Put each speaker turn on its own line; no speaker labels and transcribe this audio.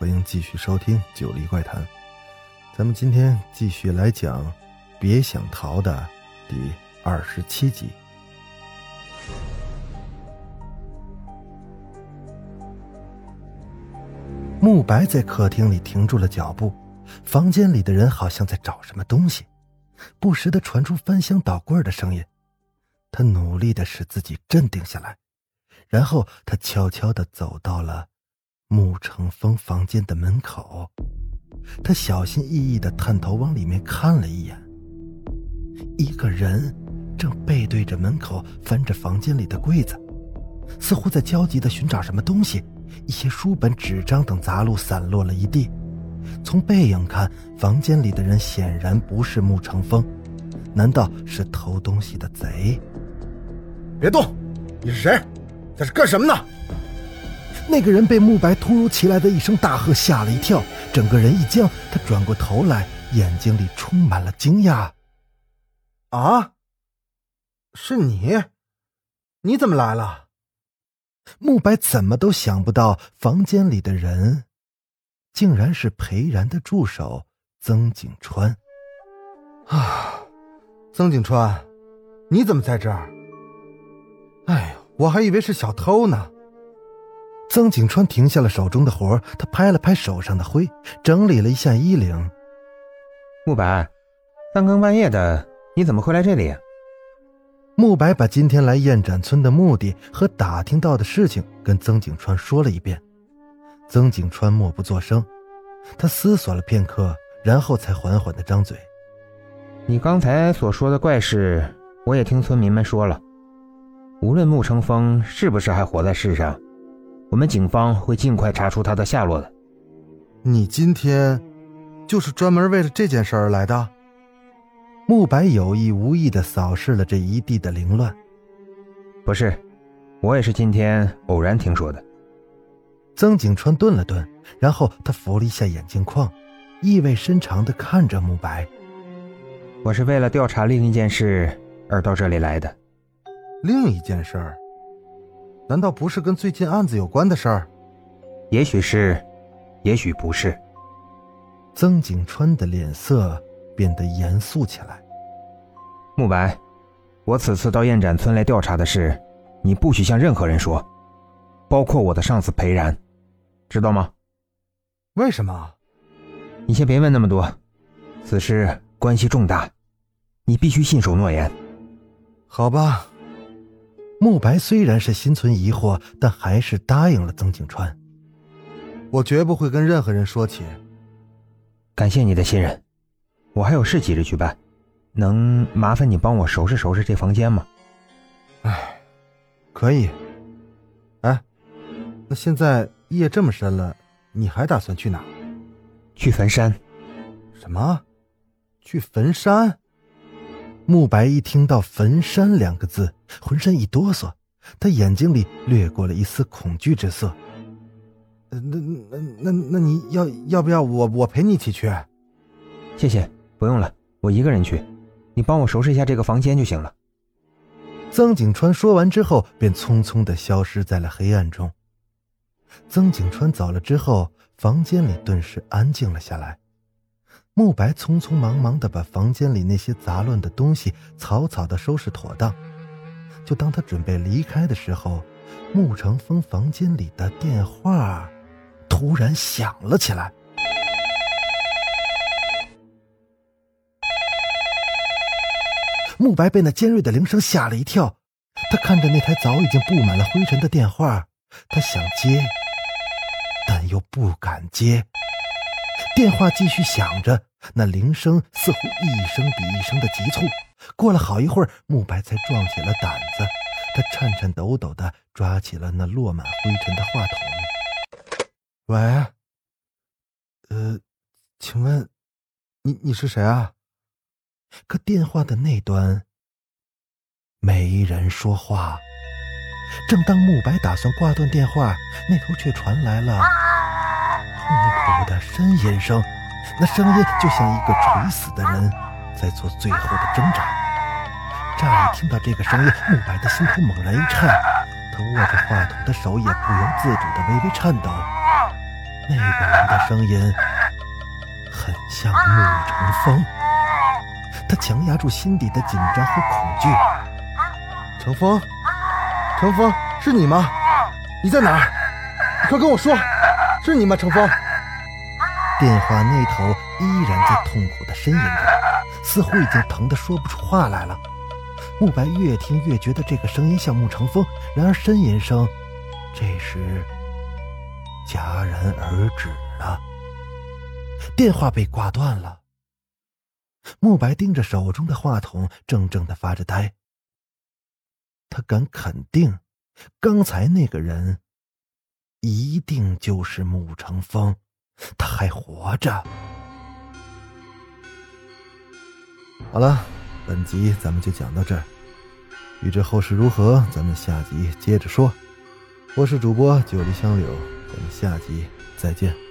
欢迎继续收听《九黎怪谈》。咱们今天继续来讲《别想逃》的第二十七集。慕白在客厅里停住了脚步，房间里的人好像在找什么东西，不时的传出翻箱倒柜的声音。他努力的使自己镇定下来，然后他悄悄的走到了穆成风房间的门口。他小心翼翼的探头往里面看了一眼，一个人正背对着门口翻着房间里的柜子，似乎在焦急的寻找什么东西。一些书本、纸张等杂物散落了一地。从背影看，房间里的人显然不是穆成风，难道是偷东西的贼？
别动！你是谁？在这干什么呢？
那个人被慕白突如其来的一声大喝吓了一跳，整个人一僵。他转过头来，眼睛里充满了惊讶。
啊！是你？你怎么来了？
慕白怎么都想不到，房间里的人，竟然是裴然的助手曾景川。
啊，曾景川，你怎么在这儿？哎呀，我还以为是小偷呢。
曾景川停下了手中的活他拍了拍手上的灰，整理了一下衣领。
慕白，三更半夜的，你怎么会来这里？
慕白把今天来燕展村的目的和打听到的事情跟曾景川说了一遍。曾景川默不作声，他思索了片刻，然后才缓缓的张嘴：“
你刚才所说的怪事，我也听村民们说了。无论穆成风是不是还活在世上，我们警方会尽快查出他的下落的。
你今天，就是专门为了这件事而来的？”
慕白有意无意的扫视了这一地的凌乱。
不是，我也是今天偶然听说的。
曾景川顿了顿，然后他扶了一下眼镜框，意味深长的看着慕白。
我是为了调查另一件事而到这里来的。
另一件事儿？难道不是跟最近案子有关的事儿？
也许是，也许不是。
曾景川的脸色。变得严肃起来。
慕白，我此次到燕展村来调查的事，你不许向任何人说，包括我的上司裴然，知道吗？
为什么？
你先别问那么多，此事关系重大，你必须信守诺言。
好吧。
慕白虽然是心存疑惑，但还是答应了曾景川。
我绝不会跟任何人说起。
感谢你的信任。我还有事急着去办，能麻烦你帮我收拾收拾这房间吗？
哎，可以。哎，那现在夜这么深了，你还打算去哪？
去坟山。
什么？去坟山？
慕白一听到“坟山”两个字，浑身一哆嗦，他眼睛里掠过了一丝恐惧之色。
那那那那你要要不要我我陪你一起去？
谢谢。不用了，我一个人去，你帮我收拾一下这个房间就行了。
曾景川说完之后，便匆匆的消失在了黑暗中。曾景川走了之后，房间里顿时安静了下来。慕白匆匆忙忙的把房间里那些杂乱的东西草草的收拾妥当。就当他准备离开的时候，穆成风房间里的电话突然响了起来。慕白被那尖锐的铃声吓了一跳，他看着那台早已经布满了灰尘的电话，他想接，但又不敢接。电话继续响着，那铃声似乎一声比一声的急促。过了好一会儿，慕白才壮起了胆子，他颤颤抖抖的抓起了那落满灰尘的话筒。
喂，呃，请问，你你是谁啊？
可电话的那端没人说话。正当慕白打算挂断电话，那头却传来了痛苦的呻吟声，那声音就像一个垂死的人在做最后的挣扎。乍一听到这个声音，慕白的心头猛然一颤，他握着话筒的手也不由自主的微微颤抖。那个人的声音很像穆成风，他强压住心底的紧张和恐惧。
成风，成风，是你吗？你在哪儿？你快跟我说，是你吗？程峰。
电话那头依然在痛苦的呻吟着，似乎已经疼得说不出话来了。慕白越听越觉得这个声音像穆成风，然而呻吟声这时戛然而止了，电话被挂断了。慕白盯着手中的话筒，怔怔的发着呆。他敢肯定，刚才那个人一定就是穆成风，他还活着。
好了，本集咱们就讲到这儿。欲知后事如何，咱们下集接着说。我是主播九黎香柳，咱们下集再见。